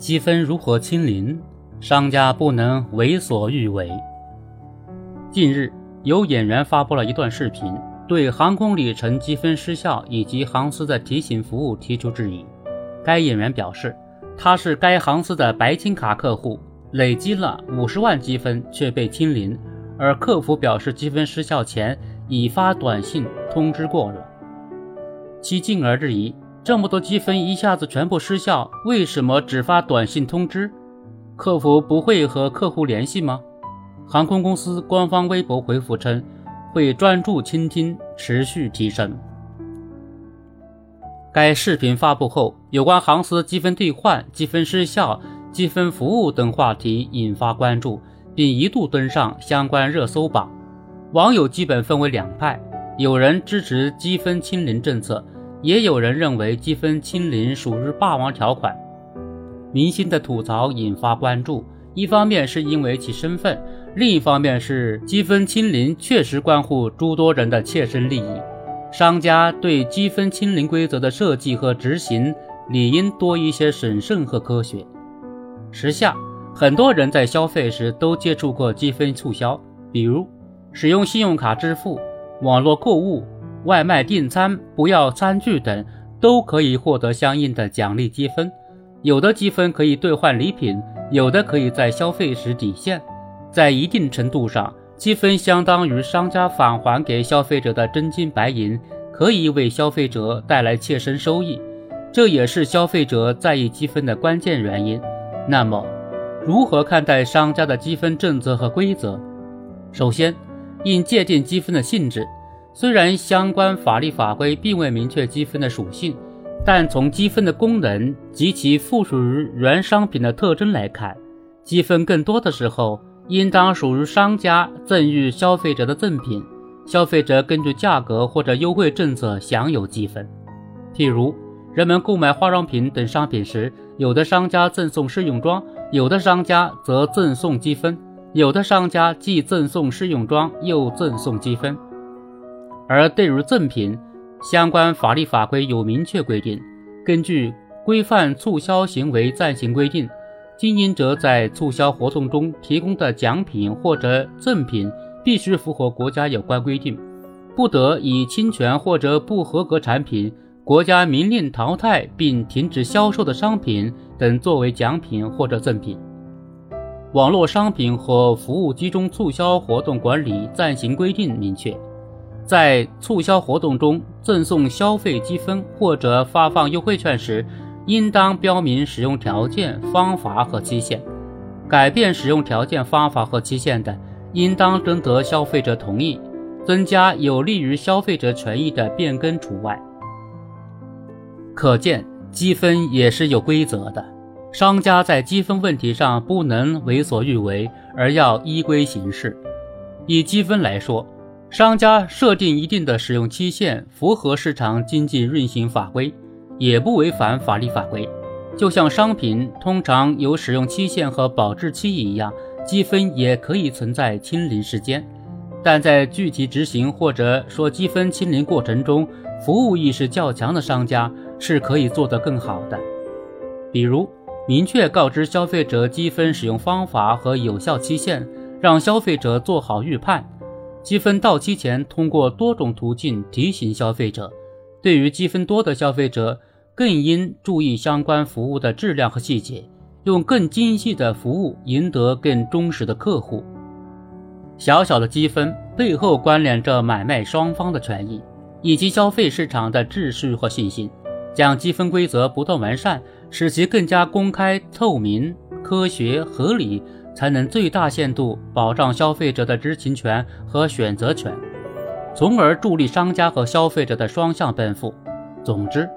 积分如何清零？商家不能为所欲为。近日，有演员发布了一段视频，对航空里程积分失效以及航司的提醒服务提出质疑。该演员表示，他是该航司的白金卡客户，累积了五十万积分却被清零，而客服表示积分失效前已发短信通知过了。其进而质疑。这么多积分一下子全部失效，为什么只发短信通知？客服不会和客户联系吗？航空公司官方微博回复称，会专注倾听，持续提升。该视频发布后，有关航司积分兑换、积分失效、积分服务等话题引发关注，并一度登上相关热搜榜。网友基本分为两派，有人支持积分清零政策。也有人认为积分清零属于霸王条款，明星的吐槽引发关注。一方面是因为其身份，另一方面是积分清零确实关乎诸多人的切身利益。商家对积分清零规则的设计和执行，理应多一些审慎和科学。时下，很多人在消费时都接触过积分促销，比如使用信用卡支付、网络购物。外卖订餐、不要餐具等都可以获得相应的奖励积分，有的积分可以兑换礼品，有的可以在消费时抵现。在一定程度上，积分相当于商家返还给消费者的真金白银，可以为消费者带来切身收益，这也是消费者在意积分的关键原因。那么，如何看待商家的积分政策和规则？首先，应界定积分的性质。虽然相关法律法规并未明确积分的属性，但从积分的功能及其附属于原商品的特征来看，积分更多的时候应当属于商家赠予消费者的赠品，消费者根据价格或者优惠政策享有积分。譬如，人们购买化妆品等商品时，有的商家赠送试用装，有的商家则赠送积分，有的商家既赠送试用装又赠送积分。而对于赠品，相关法律法规有明确规定。根据《规范促销行为暂行规定》，经营者在促销活动中提供的奖品或者赠品必须符合国家有关规定，不得以侵权或者不合格产品、国家明令淘汰并停止销售的商品等作为奖品或者赠品。网络商品和服务集中促销活动管理暂行规定明确。在促销活动中赠送消费积分或者发放优惠券时，应当标明使用条件、方法和期限。改变使用条件、方法和期限的，应当征得消费者同意。增加有利于消费者权益的变更除外。可见，积分也是有规则的。商家在积分问题上不能为所欲为，而要依规行事。以积分来说。商家设定一定的使用期限，符合市场经济运行法规，也不违反法律法规。就像商品通常有使用期限和保质期一样，积分也可以存在清零时间。但在具体执行或者说积分清零过程中，服务意识较强的商家是可以做得更好的。比如，明确告知消费者积分使用方法和有效期限，让消费者做好预判。积分到期前，通过多种途径提醒消费者。对于积分多的消费者，更应注意相关服务的质量和细节，用更精细的服务赢得更忠实的客户。小小的积分背后关联着买卖双方的权益，以及消费市场的秩序和信心。将积分规则不断完善，使其更加公开、透明、科学、合理。才能最大限度保障消费者的知情权和选择权，从而助力商家和消费者的双向奔赴。总之，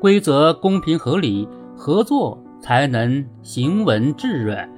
规则公平合理，合作才能行稳致远。